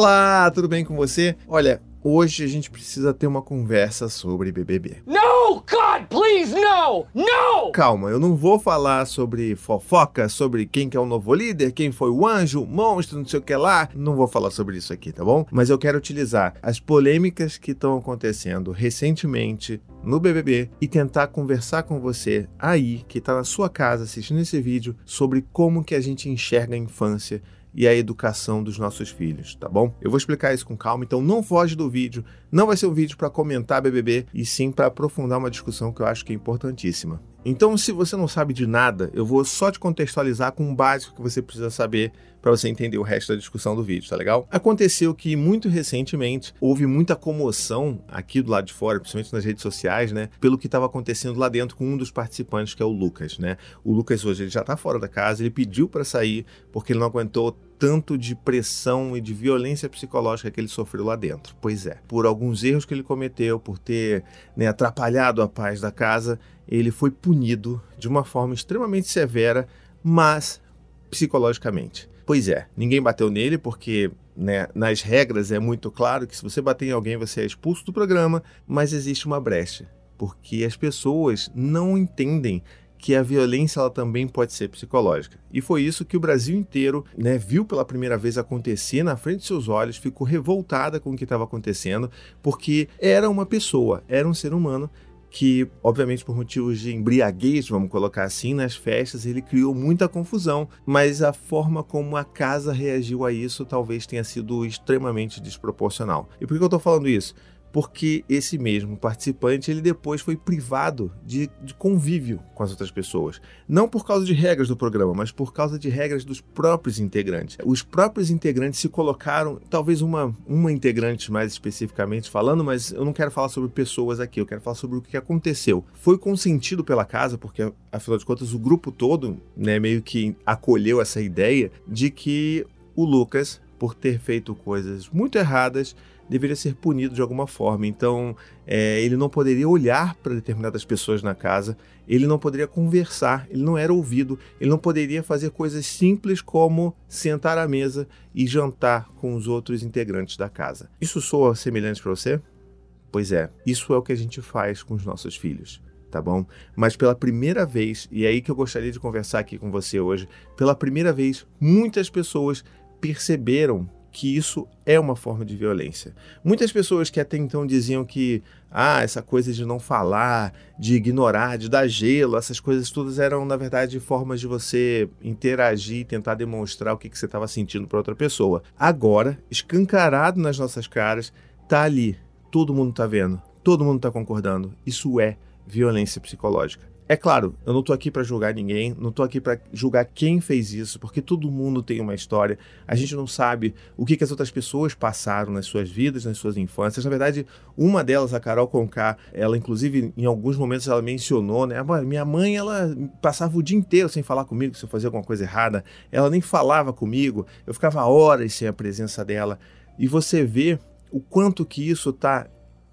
Olá, tudo bem com você? Olha, hoje a gente precisa ter uma conversa sobre BBB. No, God, please, no! No! Calma, eu não vou falar sobre fofoca, sobre quem que é o novo líder, quem foi o anjo, o monstro, não sei o que lá. Não vou falar sobre isso aqui, tá bom? Mas eu quero utilizar as polêmicas que estão acontecendo recentemente no BBB e tentar conversar com você aí que está na sua casa assistindo esse vídeo sobre como que a gente enxerga a infância e a educação dos nossos filhos, tá bom? Eu vou explicar isso com calma, então não foge do vídeo. Não vai ser um vídeo para comentar BBB e sim para aprofundar uma discussão que eu acho que é importantíssima. Então, se você não sabe de nada, eu vou só te contextualizar com o básico que você precisa saber para você entender o resto da discussão do vídeo, tá legal? Aconteceu que muito recentemente houve muita comoção aqui do lado de fora, principalmente nas redes sociais, né, pelo que estava acontecendo lá dentro com um dos participantes, que é o Lucas, né? O Lucas hoje ele já tá fora da casa, ele pediu para sair porque ele não aguentou tanto de pressão e de violência psicológica que ele sofreu lá dentro. Pois é, por alguns erros que ele cometeu, por ter né, atrapalhado a paz da casa, ele foi punido de uma forma extremamente severa, mas psicologicamente. Pois é, ninguém bateu nele porque né, nas regras é muito claro que se você bater em alguém você é expulso do programa, mas existe uma brecha, porque as pessoas não entendem que a violência ela também pode ser psicológica. E foi isso que o Brasil inteiro né, viu pela primeira vez acontecer na frente de seus olhos, ficou revoltada com o que estava acontecendo, porque era uma pessoa, era um ser humano que, obviamente, por motivos de embriaguez, vamos colocar assim, nas festas, ele criou muita confusão, mas a forma como a casa reagiu a isso talvez tenha sido extremamente desproporcional. E por que eu estou falando isso? Porque esse mesmo participante ele depois foi privado de, de, convívio com as outras pessoas. Não por causa de regras do programa, mas por causa de regras dos próprios integrantes. Os próprios integrantes se colocaram, talvez uma, uma integrante mais especificamente falando, mas eu não quero falar sobre pessoas aqui, eu quero falar sobre o que aconteceu. Foi consentido pela casa, porque afinal de contas o grupo todo né, meio que acolheu essa ideia de que o Lucas, por ter feito coisas muito erradas, deveria ser punido de alguma forma. Então, é, ele não poderia olhar para determinadas pessoas na casa, ele não poderia conversar, ele não era ouvido, ele não poderia fazer coisas simples como sentar à mesa e jantar com os outros integrantes da casa. Isso soa semelhante para você? Pois é, isso é o que a gente faz com os nossos filhos tá bom? Mas pela primeira vez, e é aí que eu gostaria de conversar aqui com você hoje, pela primeira vez, muitas pessoas perceberam que isso é uma forma de violência. Muitas pessoas que até então diziam que ah, essa coisa de não falar, de ignorar, de dar gelo, essas coisas todas eram, na verdade, formas de você interagir, tentar demonstrar o que, que você estava sentindo para outra pessoa. Agora, escancarado nas nossas caras, tá ali. Todo mundo tá vendo, todo mundo tá concordando. Isso é violência psicológica. É claro, eu não tô aqui para julgar ninguém, não tô aqui para julgar quem fez isso, porque todo mundo tem uma história. A gente não sabe o que, que as outras pessoas passaram nas suas vidas, nas suas infâncias. Na verdade, uma delas, a Carol Conká, ela inclusive em alguns momentos ela mencionou, né? Minha mãe, ela passava o dia inteiro sem falar comigo se eu fazia alguma coisa errada. Ela nem falava comigo. Eu ficava horas sem a presença dela. E você vê o quanto que isso tá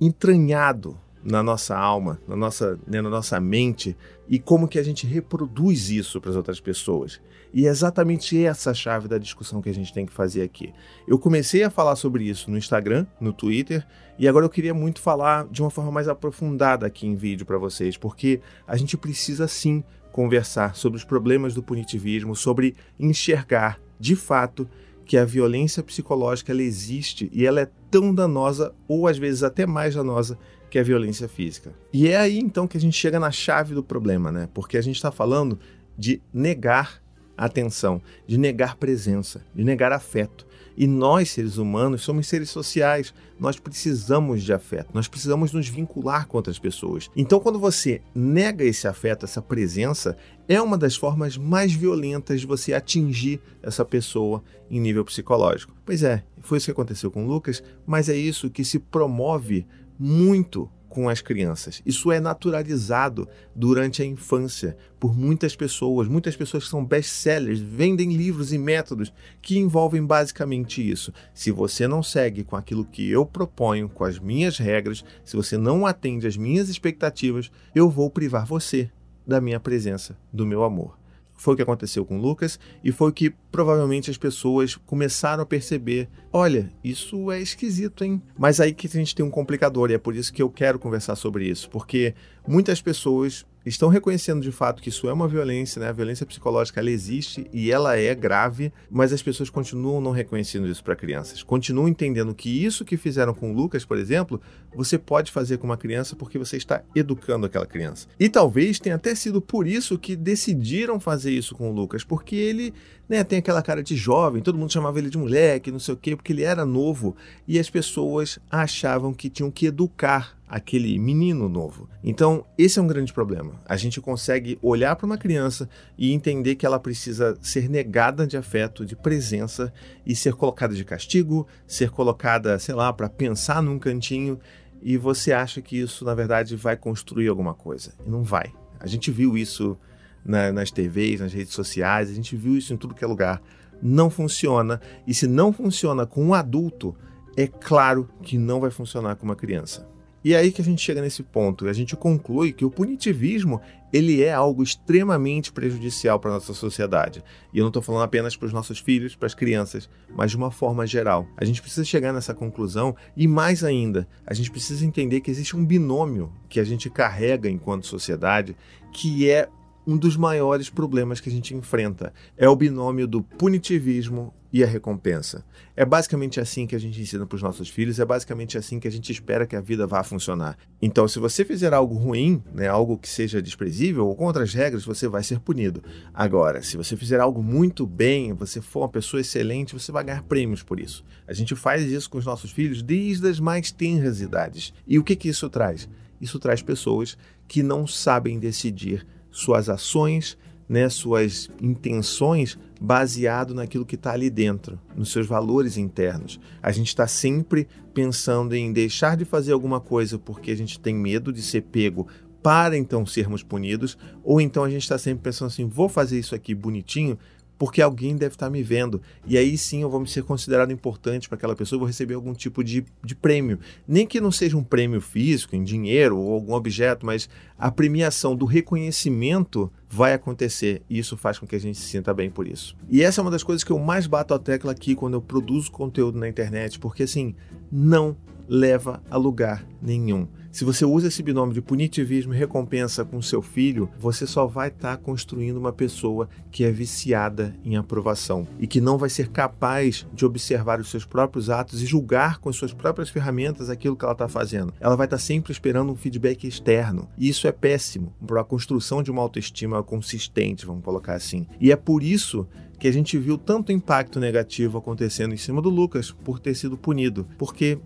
entranhado na nossa alma, na nossa, né, na nossa mente e como que a gente reproduz isso para as outras pessoas. E é exatamente essa a chave da discussão que a gente tem que fazer aqui. Eu comecei a falar sobre isso no Instagram, no Twitter, e agora eu queria muito falar de uma forma mais aprofundada aqui em vídeo para vocês, porque a gente precisa sim conversar sobre os problemas do punitivismo, sobre enxergar de fato que a violência psicológica ela existe e ela é tão danosa ou às vezes até mais danosa que é violência física. E é aí então que a gente chega na chave do problema, né? Porque a gente está falando de negar atenção, de negar presença, de negar afeto. E nós, seres humanos, somos seres sociais. Nós precisamos de afeto, nós precisamos nos vincular com outras pessoas. Então, quando você nega esse afeto, essa presença, é uma das formas mais violentas de você atingir essa pessoa em nível psicológico. Pois é, foi isso que aconteceu com Lucas, mas é isso que se promove muito com as crianças. Isso é naturalizado durante a infância por muitas pessoas. Muitas pessoas que são best-sellers vendem livros e métodos que envolvem basicamente isso. Se você não segue com aquilo que eu proponho, com as minhas regras, se você não atende às minhas expectativas, eu vou privar você da minha presença, do meu amor. Foi o que aconteceu com Lucas e foi o que provavelmente as pessoas começaram a perceber. Olha, isso é esquisito, hein? Mas aí que a gente tem um complicador e é por isso que eu quero conversar sobre isso, porque muitas pessoas estão reconhecendo de fato que isso é uma violência, né? A violência psicológica ela existe e ela é grave, mas as pessoas continuam não reconhecendo isso para crianças. Continuam entendendo que isso que fizeram com o Lucas, por exemplo, você pode fazer com uma criança porque você está educando aquela criança. E talvez tenha até sido por isso que decidiram fazer isso com o Lucas, porque ele né, tem aquela cara de jovem, todo mundo chamava ele de moleque, não sei o quê, porque ele era novo e as pessoas achavam que tinham que educar aquele menino novo. Então, esse é um grande problema. A gente consegue olhar para uma criança e entender que ela precisa ser negada de afeto, de presença e ser colocada de castigo, ser colocada, sei lá, para pensar num cantinho e você acha que isso, na verdade, vai construir alguma coisa. E não vai. A gente viu isso na, nas TVs, nas redes sociais, a gente viu isso em tudo que é lugar. Não funciona. E se não funciona com um adulto, é claro que não vai funcionar com uma criança. E é aí que a gente chega nesse ponto, a gente conclui que o punitivismo ele é algo extremamente prejudicial para a nossa sociedade. E eu não estou falando apenas para os nossos filhos, para as crianças, mas de uma forma geral. A gente precisa chegar nessa conclusão e mais ainda, a gente precisa entender que existe um binômio que a gente carrega enquanto sociedade, que é um dos maiores problemas que a gente enfrenta. É o binômio do punitivismo e a recompensa. É basicamente assim que a gente ensina para os nossos filhos, é basicamente assim que a gente espera que a vida vá funcionar. Então, se você fizer algo ruim, né, algo que seja desprezível ou contra as regras, você vai ser punido. Agora, se você fizer algo muito bem, você for uma pessoa excelente, você vai ganhar prêmios por isso. A gente faz isso com os nossos filhos desde as mais tenras idades. E o que, que isso traz? Isso traz pessoas que não sabem decidir suas ações, né, suas intenções baseado naquilo que está ali dentro, nos seus valores internos. A gente está sempre pensando em deixar de fazer alguma coisa porque a gente tem medo de ser pego para então sermos punidos, ou então a gente está sempre pensando assim: vou fazer isso aqui bonitinho porque alguém deve estar me vendo. E aí sim eu vou me ser considerado importante para aquela pessoa, vou receber algum tipo de, de prêmio. Nem que não seja um prêmio físico, em dinheiro ou algum objeto, mas a premiação do reconhecimento vai acontecer e isso faz com que a gente se sinta bem por isso. E essa é uma das coisas que eu mais bato a tecla aqui quando eu produzo conteúdo na internet, porque assim, não leva a lugar nenhum. Se você usa esse binômio de punitivismo e recompensa com seu filho, você só vai estar tá construindo uma pessoa que é viciada em aprovação e que não vai ser capaz de observar os seus próprios atos e julgar com as suas próprias ferramentas aquilo que ela está fazendo. Ela vai estar tá sempre esperando um feedback externo e isso é péssimo para a construção de uma autoestima consistente, vamos colocar assim. E é por isso que a gente viu tanto impacto negativo acontecendo em cima do Lucas por ter sido punido, porque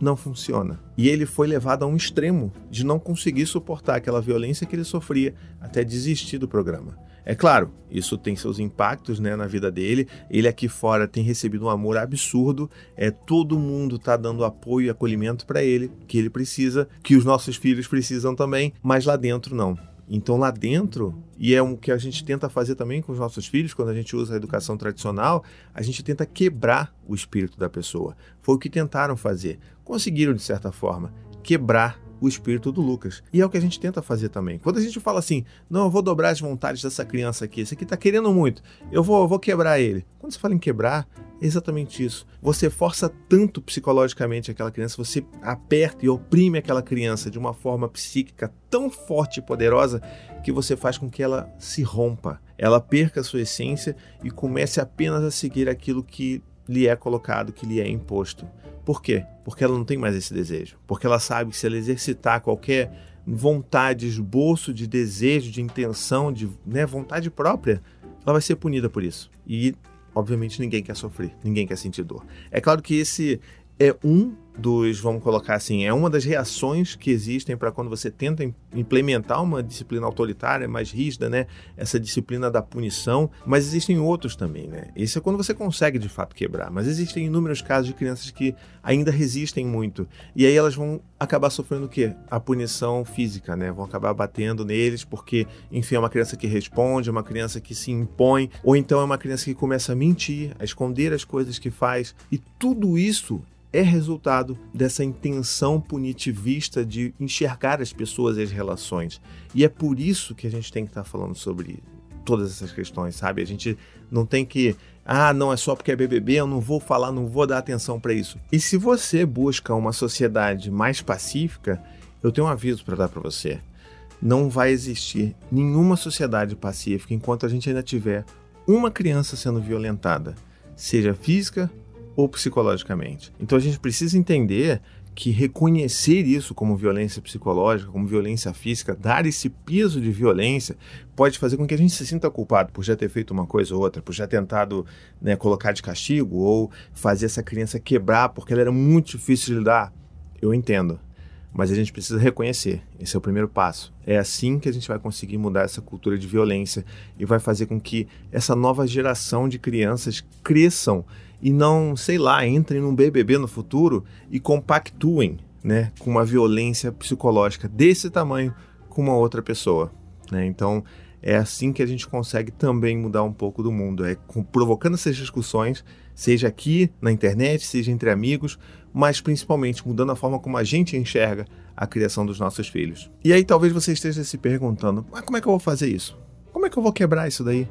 não funciona. E ele foi levado a um extremo de não conseguir suportar aquela violência que ele sofria até desistir do programa. É claro, isso tem seus impactos né, na vida dele. Ele aqui fora tem recebido um amor absurdo. É todo mundo está dando apoio e acolhimento para ele, que ele precisa, que os nossos filhos precisam também, mas lá dentro não. Então lá dentro, e é o que a gente tenta fazer também com os nossos filhos, quando a gente usa a educação tradicional, a gente tenta quebrar o espírito da pessoa. Foi o que tentaram fazer. Conseguiram, de certa forma, quebrar o espírito do Lucas. E é o que a gente tenta fazer também. Quando a gente fala assim, não, eu vou dobrar as vontades dessa criança aqui, esse aqui tá querendo muito, eu vou, eu vou quebrar ele. Quando você fala em quebrar, é exatamente isso. Você força tanto psicologicamente aquela criança, você aperta e oprime aquela criança de uma forma psíquica tão forte e poderosa que você faz com que ela se rompa, ela perca a sua essência e comece apenas a seguir aquilo que lhe é colocado, que lhe é imposto. Por quê? Porque ela não tem mais esse desejo. Porque ela sabe que se ela exercitar qualquer vontade, esboço de desejo, de intenção, de né, vontade própria, ela vai ser punida por isso. E, obviamente, ninguém quer sofrer, ninguém quer sentir dor. É claro que esse é um dos, vamos colocar assim, é uma das reações que existem para quando você tenta implementar uma disciplina autoritária mais rígida, né? Essa disciplina da punição, mas existem outros também, né? Esse é quando você consegue de fato quebrar, mas existem inúmeros casos de crianças que ainda resistem muito e aí elas vão acabar sofrendo o quê? A punição física, né? Vão acabar batendo neles porque, enfim, é uma criança que responde, é uma criança que se impõe, ou então é uma criança que começa a mentir, a esconder as coisas que faz e tudo isso é resultado dessa intenção punitivista de enxergar as pessoas e as relações. E é por isso que a gente tem que estar falando sobre todas essas questões, sabe? A gente não tem que, ah, não é só porque é BBB, eu não vou falar, não vou dar atenção para isso. E se você busca uma sociedade mais pacífica, eu tenho um aviso para dar para você. Não vai existir nenhuma sociedade pacífica enquanto a gente ainda tiver uma criança sendo violentada, seja física ou psicologicamente. Então a gente precisa entender que reconhecer isso como violência psicológica, como violência física, dar esse peso de violência, pode fazer com que a gente se sinta culpado por já ter feito uma coisa ou outra, por já tentado né, colocar de castigo ou fazer essa criança quebrar porque ela era muito difícil de lidar. Eu entendo. Mas a gente precisa reconhecer. Esse é o primeiro passo. É assim que a gente vai conseguir mudar essa cultura de violência e vai fazer com que essa nova geração de crianças cresçam e não, sei lá, entrem num BBB no futuro e compactuem né, com uma violência psicológica desse tamanho com uma outra pessoa. Né? Então, é assim que a gente consegue também mudar um pouco do mundo, é provocando essas discussões, seja aqui na internet, seja entre amigos, mas principalmente mudando a forma como a gente enxerga a criação dos nossos filhos. E aí talvez você esteja se perguntando: mas como é que eu vou fazer isso? Como é que eu vou quebrar isso daí?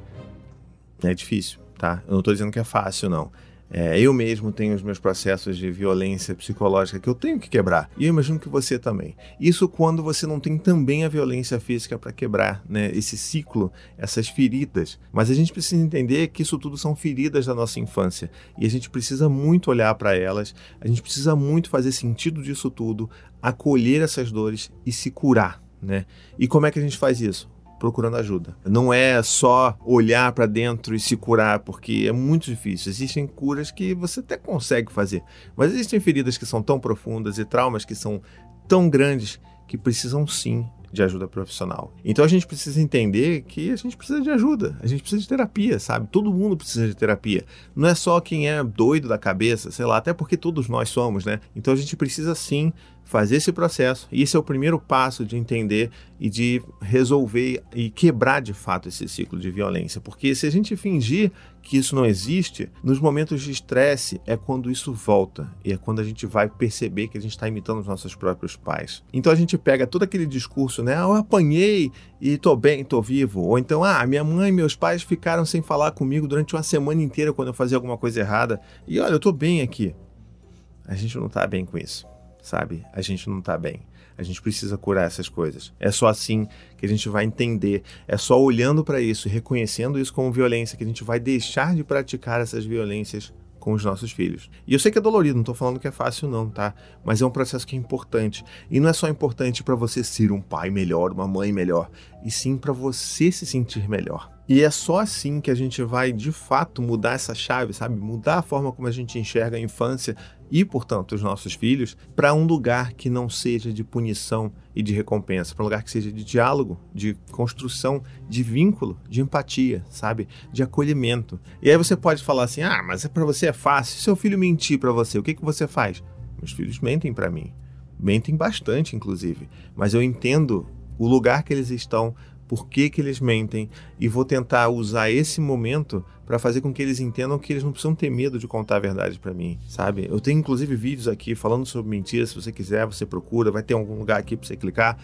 É difícil, tá? Eu não estou dizendo que é fácil, não. É, eu mesmo tenho os meus processos de violência psicológica que eu tenho que quebrar. E eu imagino que você também. Isso quando você não tem também a violência física para quebrar, né? Esse ciclo, essas feridas. Mas a gente precisa entender que isso tudo são feridas da nossa infância. E a gente precisa muito olhar para elas, a gente precisa muito fazer sentido disso tudo, acolher essas dores e se curar. Né? E como é que a gente faz isso? Procurando ajuda. Não é só olhar para dentro e se curar, porque é muito difícil. Existem curas que você até consegue fazer, mas existem feridas que são tão profundas e traumas que são tão grandes que precisam sim de ajuda profissional. Então a gente precisa entender que a gente precisa de ajuda, a gente precisa de terapia, sabe? Todo mundo precisa de terapia. Não é só quem é doido da cabeça, sei lá, até porque todos nós somos, né? Então a gente precisa sim fazer esse processo. E esse é o primeiro passo de entender e de resolver e quebrar de fato esse ciclo de violência. Porque se a gente fingir que isso não existe, nos momentos de estresse é quando isso volta e é quando a gente vai perceber que a gente está imitando os nossos próprios pais. Então a gente pega todo aquele discurso, né? Ah, eu apanhei e tô bem, tô vivo. Ou então, ah, minha mãe e meus pais ficaram sem falar comigo durante uma semana inteira quando eu fazia alguma coisa errada. E olha, eu tô bem aqui. A gente não tá bem com isso sabe? A gente não tá bem. A gente precisa curar essas coisas. É só assim que a gente vai entender. É só olhando para isso, reconhecendo isso como violência, que a gente vai deixar de praticar essas violências com os nossos filhos. E eu sei que é dolorido, não estou falando que é fácil não, tá? Mas é um processo que é importante. E não é só importante para você ser um pai melhor, uma mãe melhor, e sim para você se sentir melhor. E é só assim que a gente vai de fato mudar essa chave, sabe? Mudar a forma como a gente enxerga a infância e, portanto, os nossos filhos para um lugar que não seja de punição e de recompensa, para um lugar que seja de diálogo, de construção, de vínculo, de empatia, sabe? De acolhimento. E aí você pode falar assim: "Ah, mas é para você é fácil. Se seu filho mentir para você, o que que você faz?" Meus filhos mentem para mim. Mentem bastante, inclusive, mas eu entendo o lugar que eles estão, por que, que eles mentem e vou tentar usar esse momento para fazer com que eles entendam que eles não precisam ter medo de contar a verdade para mim, sabe? Eu tenho inclusive vídeos aqui falando sobre mentiras, se você quiser, você procura, vai ter algum lugar aqui para você clicar.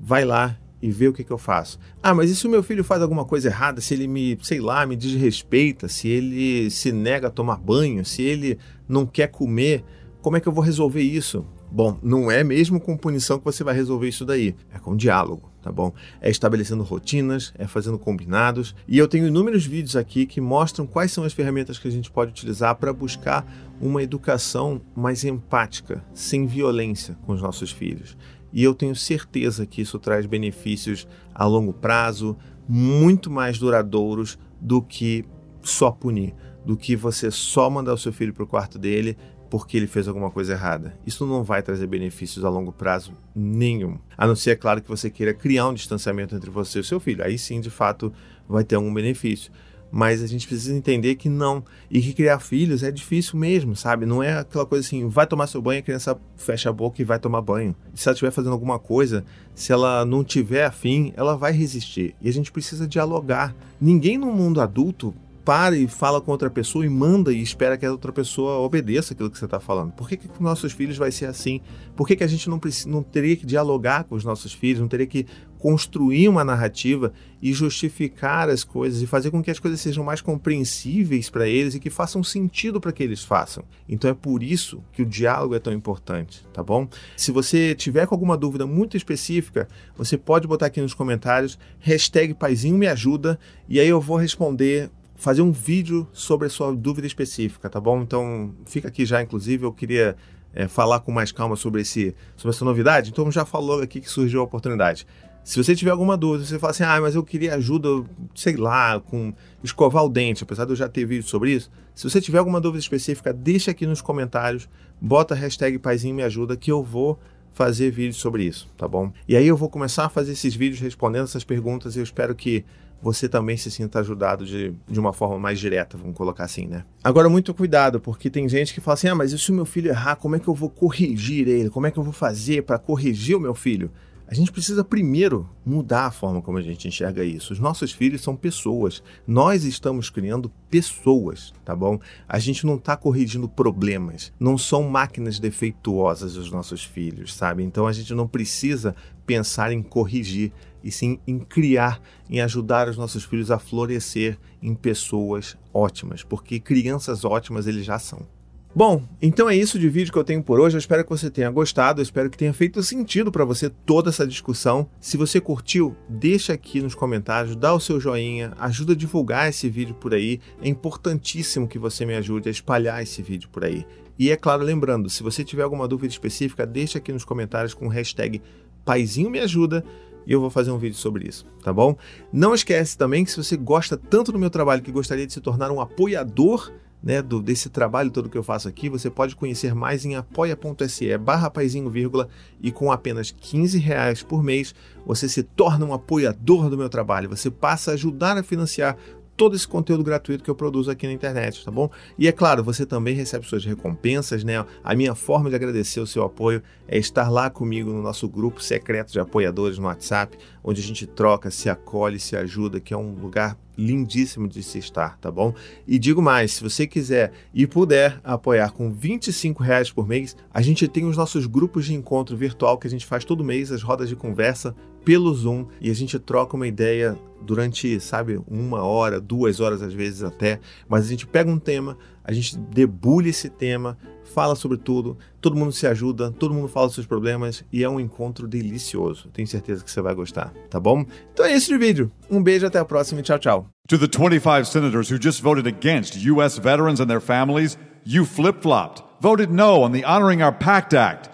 Vai lá e vê o que, que eu faço. Ah, mas e se o meu filho faz alguma coisa errada, se ele me, sei lá, me desrespeita, se ele se nega a tomar banho, se ele não quer comer, como é que eu vou resolver isso? Bom, não é mesmo com punição que você vai resolver isso daí, é com diálogo, tá bom? É estabelecendo rotinas, é fazendo combinados, e eu tenho inúmeros vídeos aqui que mostram quais são as ferramentas que a gente pode utilizar para buscar uma educação mais empática, sem violência com os nossos filhos. E eu tenho certeza que isso traz benefícios a longo prazo, muito mais duradouros do que só punir, do que você só mandar o seu filho para o quarto dele porque ele fez alguma coisa errada. Isso não vai trazer benefícios a longo prazo nenhum. A não ser, é claro, que você queira criar um distanciamento entre você e o seu filho. Aí sim, de fato, vai ter algum benefício. Mas a gente precisa entender que não. E que criar filhos é difícil mesmo, sabe? Não é aquela coisa assim, vai tomar seu banho, a criança fecha a boca e vai tomar banho. Se ela estiver fazendo alguma coisa, se ela não tiver afim, ela vai resistir. E a gente precisa dialogar. Ninguém no mundo adulto para e fala com outra pessoa e manda e espera que a outra pessoa obedeça aquilo que você está falando? Por que, que com nossos filhos vai ser assim? Por que, que a gente não, precisa, não teria que dialogar com os nossos filhos, não teria que construir uma narrativa e justificar as coisas e fazer com que as coisas sejam mais compreensíveis para eles e que façam sentido para que eles façam. Então é por isso que o diálogo é tão importante, tá bom? Se você tiver com alguma dúvida muito específica, você pode botar aqui nos comentários hashtag paizinho me ajuda e aí eu vou responder fazer um vídeo sobre a sua dúvida específica, tá bom? Então fica aqui já, inclusive, eu queria é, falar com mais calma sobre, esse, sobre essa novidade, então já falou aqui que surgiu a oportunidade. Se você tiver alguma dúvida, você fala assim, ah, mas eu queria ajuda, sei lá, com escovar o dente, apesar de eu já ter vídeo sobre isso. Se você tiver alguma dúvida específica, deixa aqui nos comentários, bota a hashtag Paizinho Me Ajuda que eu vou fazer vídeos sobre isso, tá bom? E aí eu vou começar a fazer esses vídeos respondendo essas perguntas e eu espero que você também se sinta ajudado de, de uma forma mais direta, vamos colocar assim, né? Agora, muito cuidado, porque tem gente que fala assim: ah, mas e se o meu filho errar, como é que eu vou corrigir ele? Como é que eu vou fazer para corrigir o meu filho? A gente precisa primeiro mudar a forma como a gente enxerga isso. Os nossos filhos são pessoas. Nós estamos criando pessoas, tá bom? A gente não está corrigindo problemas. Não são máquinas defeituosas os nossos filhos, sabe? Então a gente não precisa pensar em corrigir e sim em criar, em ajudar os nossos filhos a florescer em pessoas ótimas, porque crianças ótimas eles já são. Bom, então é isso de vídeo que eu tenho por hoje. Eu espero que você tenha gostado, eu espero que tenha feito sentido para você toda essa discussão. Se você curtiu, deixa aqui nos comentários, dá o seu joinha, ajuda a divulgar esse vídeo por aí. É importantíssimo que você me ajude a espalhar esse vídeo por aí. E é claro, lembrando, se você tiver alguma dúvida específica, deixa aqui nos comentários com hashtag Paizinho Me Ajuda e eu vou fazer um vídeo sobre isso, tá bom? Não esquece também que se você gosta tanto do meu trabalho que gostaria de se tornar um apoiador né, do, desse trabalho todo que eu faço aqui, você pode conhecer mais em apoia.se barra paizinho, vírgula, e com apenas 15 reais por mês você se torna um apoiador do meu trabalho. Você passa a ajudar a financiar todo esse conteúdo gratuito que eu produzo aqui na internet, tá bom? E é claro, você também recebe suas recompensas, né? A minha forma de agradecer o seu apoio é estar lá comigo no nosso grupo secreto de apoiadores no WhatsApp, onde a gente troca, se acolhe, se ajuda, que é um lugar lindíssimo de se estar, tá bom? E digo mais, se você quiser e puder apoiar com 25 reais por mês, a gente tem os nossos grupos de encontro virtual que a gente faz todo mês, as rodas de conversa pelo Zoom e a gente troca uma ideia durante, sabe, uma hora, duas horas às vezes até, mas a gente pega um tema, a gente debulha esse tema, fala sobre tudo, todo mundo se ajuda, todo mundo fala dos seus problemas e é um encontro delicioso. Tenho certeza que você vai gostar, tá bom? Então é isso de vídeo. Um beijo, até a próxima e tchau, tchau. To the 25 senators who just voted against U.S. veterans and their families, you flip-flopped, voted no on the Honoring Our Pact Act.